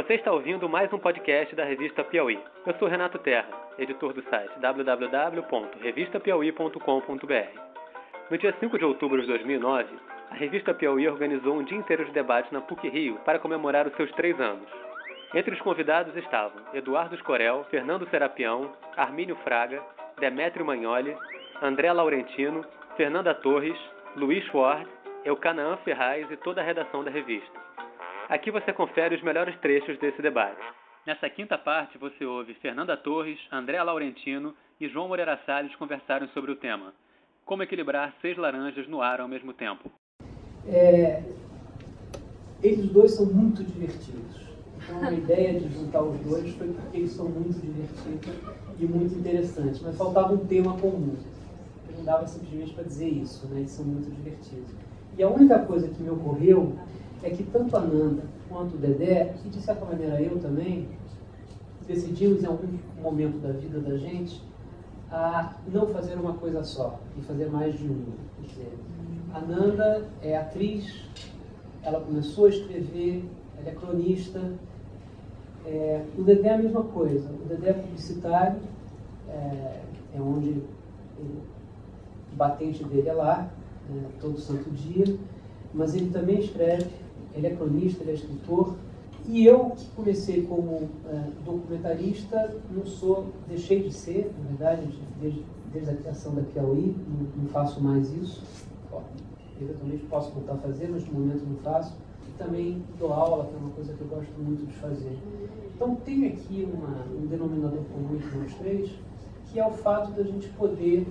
Você está ouvindo mais um podcast da revista Piauí. Eu sou Renato Terra, editor do site www.revistapiauí.com.br. No dia 5 de outubro de 2009, a revista Piauí organizou um dia inteiro de debate na PUC Rio para comemorar os seus três anos. Entre os convidados estavam Eduardo Escorel, Fernando Serapião, Armínio Fraga, Demétrio Magnoli, André Laurentino, Fernanda Torres, Luiz Ward, Eucanaã Ferraz e toda a redação da revista. Aqui você confere os melhores trechos desse debate. Nessa quinta parte, você ouve Fernanda Torres, André Laurentino e João Moreira Salles conversarem sobre o tema Como equilibrar seis laranjas no ar ao mesmo tempo. É, eles dois são muito divertidos. Então a ideia de juntar os dois foi porque eles são muito divertidos e muito interessantes. Mas faltava um tema comum. não dava simplesmente para dizer isso, né? Eles são muito divertidos. E a única coisa que me ocorreu é que tanto a Nanda quanto o Dedé, e de certa maneira eu também, decidimos em algum momento da vida da gente a não fazer uma coisa só, e fazer mais de uma. Quer dizer, a Nanda é atriz, ela começou a escrever, ela é cronista. É, o Dedé é a mesma coisa. O Dedé é publicitário, é, é onde o batente dele é lá, é, todo santo dia, mas ele também escreve ele é cronista, ele é escritor. E eu, que comecei como é, documentarista, não sou, deixei de ser, na verdade, desde, desde a criação da Piauí, não, não faço mais isso. Eventualmente posso voltar a fazer, mas no momento não faço. E também dou aula, que é uma coisa que eu gosto muito de fazer. Então tem aqui uma, um denominador comum entre nós três, que é o fato da gente poder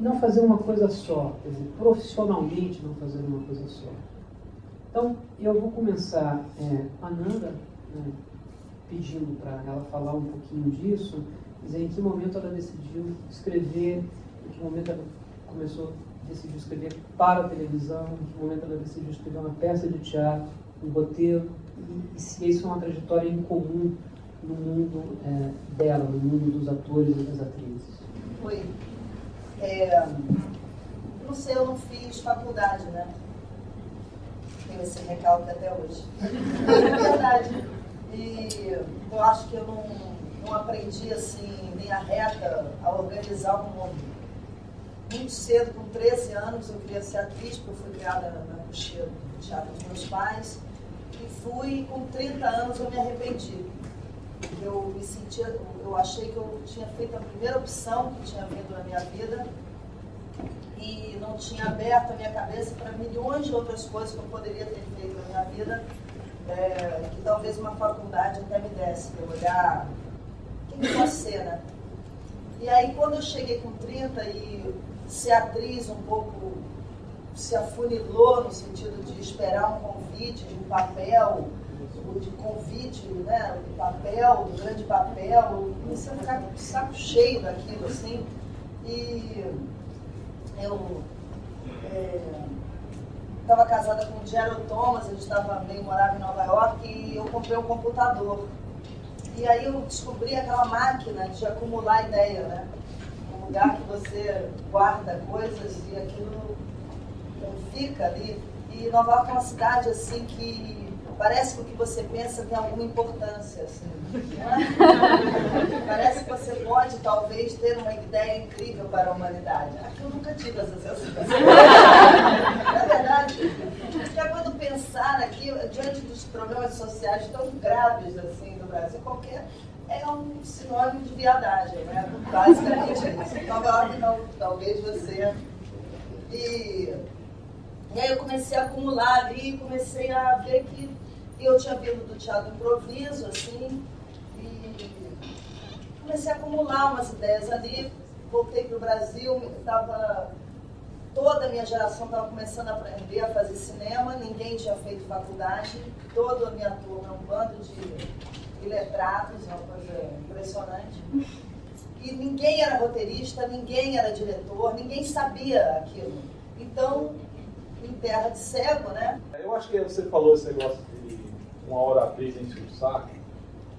não fazer uma coisa só, quer dizer, profissionalmente não fazer uma coisa só. Então, eu vou começar é, a Nanda, né, pedindo para ela falar um pouquinho disso, dizer em que momento ela decidiu escrever, em que momento ela começou, decidiu escrever para a televisão, em que momento ela decidiu escrever uma peça de teatro, um roteiro, e, e se isso é uma trajetória incomum no mundo é, dela, no mundo dos atores e das atrizes. Oi. É, não sei, eu não fiz faculdade, né? Tenho esse recalque até hoje. É verdade. E eu acho que eu não, não aprendi assim, linha reta, a organizar um mundo. Muito cedo, com 13 anos, eu queria ser atriz, porque eu fui criada na cocheira do teatro dos meus pais. E fui, com 30 anos, eu me arrependi. Eu me sentia, eu achei que eu tinha feito a primeira opção que tinha vindo na minha vida e não tinha aberto a minha cabeça para milhões de outras coisas que eu poderia ter feito na minha vida, é, que talvez uma faculdade até me desse, para eu olhar o que, que ser, né? E aí quando eu cheguei com 30 e ser atriz um pouco se afunilou no sentido de esperar um convite, de um papel, de convite, né, do papel, do grande papel, comecei a ficar com o saco cheio daquilo, assim, e eu estava é, casada com o Gerald Thomas, a gente estava meio morava em Nova York e eu comprei um computador. E aí eu descobri aquela máquina de acumular ideia, né? Um lugar que você guarda coisas e aquilo fica ali. E Nova York é uma cidade assim que Parece que o que você pensa tem alguma importância. Assim. Parece que você pode, talvez, ter uma ideia incrível para a humanidade. Aqui eu nunca tive essa sensação. Na verdade, porque quando pensar aqui, diante dos problemas sociais tão graves assim no Brasil, qualquer é um sinônimo de viadagem, né? Basicamente isso. Então, não, talvez você. E, e aí eu comecei a acumular ali, comecei a ver que eu tinha vindo do teatro improviso, assim, e comecei a acumular umas ideias ali. Voltei para o Brasil, estava toda a minha geração estava começando a aprender a fazer cinema, ninguém tinha feito faculdade, toda a minha turma, um bando de iletrados, uma coisa impressionante. E ninguém era roteirista, ninguém era diretor, ninguém sabia aquilo. Então, em terra de cego, né? Eu acho que você falou esse negócio uma hora vez enche o saco,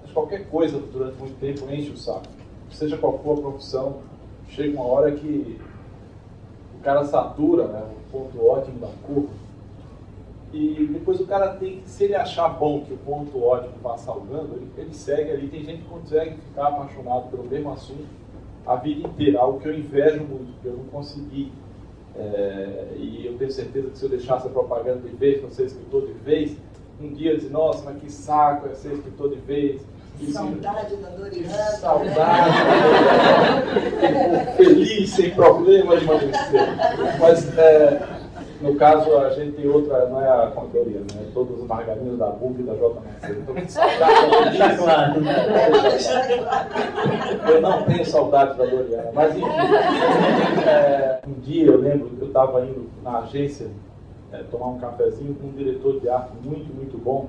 mas qualquer coisa durante muito tempo enche o saco. Seja qual for a profissão, chega uma hora que o cara satura, né, o ponto ótimo da curva. E depois o cara tem que, se ele achar bom que o ponto ótimo está salgando, ele, ele segue ali. Tem gente que consegue ficar apaixonado pelo mesmo assunto a vida inteira, algo que eu invejo muito, porque eu não consegui. É, e eu tenho certeza que se eu deixasse a propaganda de vez, não ser escritor de vez, um dia eu disse, nossa, mas que saco é ser escritor de vez. Que saudade da Doriana. Que saudade Feliz, sem problema de emagrecer. Mas é, no caso, a gente tem outra, não é a contadoria, né? Todos os margarinos da BUB e da JMC. Então, que saudade. Deixa claro. Eu não tenho saudade da Doriana. Mas, enfim, é, um dia eu lembro que eu estava indo na agência é, tomar um cafezinho com um diretor de arte muito, muito bom.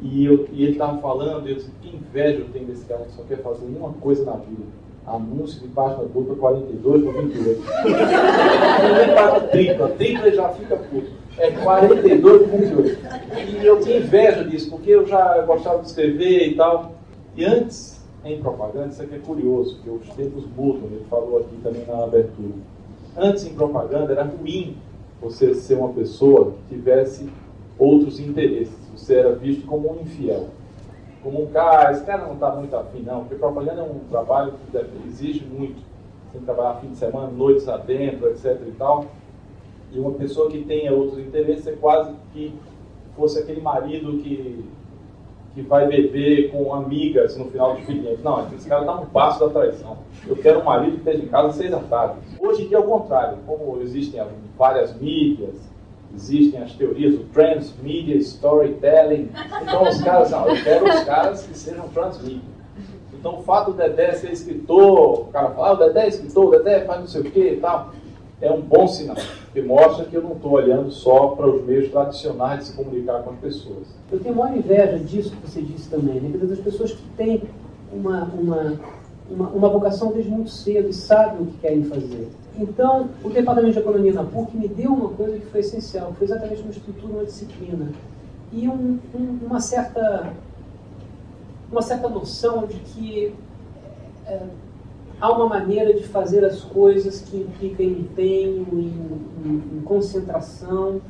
E, eu, e ele estava falando, eu disse, que inveja eu tenho desse cara que só quer fazer uma coisa na vida Anúncio de página dupla 42 por 28. Não é página 30, 30 já fica puto. É 42 por 28. E eu tinha inveja disso, porque eu já gostava de escrever e tal. E antes, em propaganda, isso aqui é curioso, que os tempos mudam, ele falou aqui também na abertura. Antes, em propaganda, era ruim você ser uma pessoa que tivesse outros interesses. Você era visto como um infiel como um cara, esse cara não está muito afim, não, porque propaganda é um trabalho que exige muito. Tem que trabalhar fim de semana, noites adentro, etc. e tal. E uma pessoa que tenha outros interesses é quase que fosse aquele marido que, que vai beber com amigas no final do expediente. Não, esse cara está um passo da traição. Eu quero um marido que esteja em casa seis da tarde. Hoje em dia é o contrário. Como existem várias mídias, existem as teorias do transmedia storytelling. Então os caras, não, eu quero os caras que sejam transmedia. Então o fato do Dedé ser escritor, o cara fala, ah, o Dedé é escritor, o Dedé faz não sei o que e tal, é um bom sinal, porque mostra que eu não estou olhando só para os meios tradicionais de se comunicar com as pessoas. Eu tenho maior inveja disso que você disse também, né? das pessoas que têm uma, uma, uma, uma vocação desde muito cedo e sabem o que querem fazer. Então, o Departamento de Economia na PUC me deu uma coisa que foi essencial, foi exatamente uma estrutura, uma disciplina e um, um, uma, certa, uma certa noção de que é, há uma maneira de fazer as coisas que implica em empenho, em, em, em concentração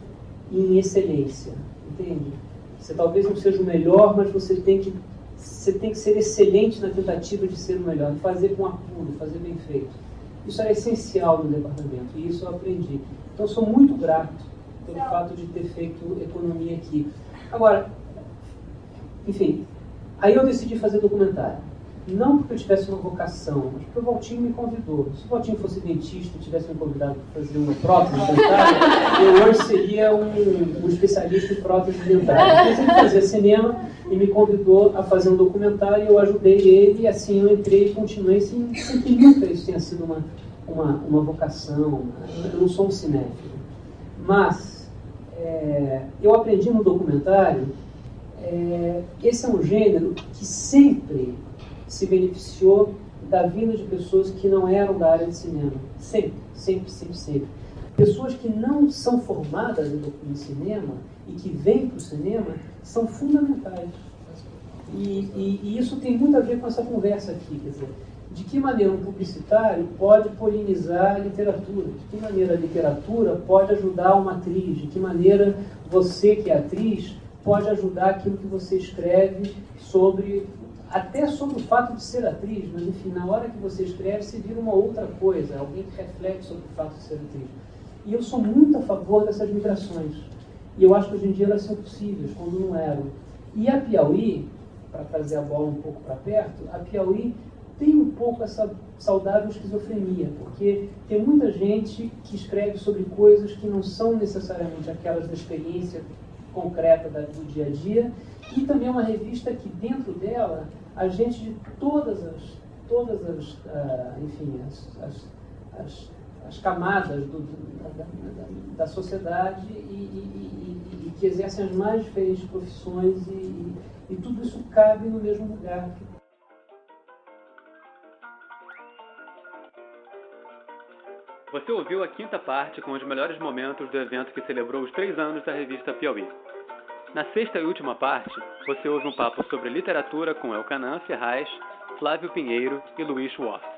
e em excelência, entende? Você talvez não seja o melhor, mas você tem que você tem que ser excelente na tentativa de ser o melhor, fazer com apuro, fazer bem feito. Isso era essencial no departamento e isso eu aprendi. Então, sou muito grato pelo fato de ter feito economia aqui. Agora, enfim, aí eu decidi fazer documentário. Não porque eu tivesse uma vocação, mas porque o Valtinho me convidou. Se o Valtinho fosse dentista e tivesse me convidado para fazer uma prótese dentária, eu hoje seria um, um especialista em prótese dentária. Mas ele fazia cinema e me convidou a fazer um documentário e eu ajudei ele e assim eu entrei e continuei sem, sem que nunca isso tenha sido uma, uma, uma vocação. Eu não sou um cinéfilo. Mas é, eu aprendi no documentário é, esse é um gênero que sempre se beneficiou da vinda de pessoas que não eram da área de cinema. Sempre, sempre, sempre, sempre. Pessoas que não são formadas em cinema e que vêm para o cinema são fundamentais. E, e, e, isso tem muito a ver com essa conversa aqui, quer dizer, de que maneira um publicitário pode polinizar a literatura, de que maneira a literatura pode ajudar uma atriz, de que maneira você que é atriz pode ajudar aquilo que você escreve sobre até sobre o fato de ser atriz, mas enfim, na hora que você escreve, você vira uma outra coisa, alguém que reflete sobre o fato de ser atriz. E eu sou muito a favor dessas migrações. E eu acho que hoje em dia elas são possíveis, quando não eram. E a Piauí, para trazer a bola um pouco para perto, a Piauí tem um pouco essa saudável esquizofrenia, porque tem muita gente que escreve sobre coisas que não são necessariamente aquelas da experiência concreta do dia a dia, e também uma revista que dentro dela a gente de todas as, todas as, uh, enfim, as, as, as, as camadas do, da, da, da, sociedade e, e, e, e, que exercem as mais diferentes profissões e, e tudo isso cabe no mesmo lugar. Você ouviu a quinta parte com os melhores momentos do evento que celebrou os três anos da revista Piauí. Na sexta e última parte, você ouve um papo sobre literatura com Elcanã Ferraz, Flávio Pinheiro e Luiz Schwartz.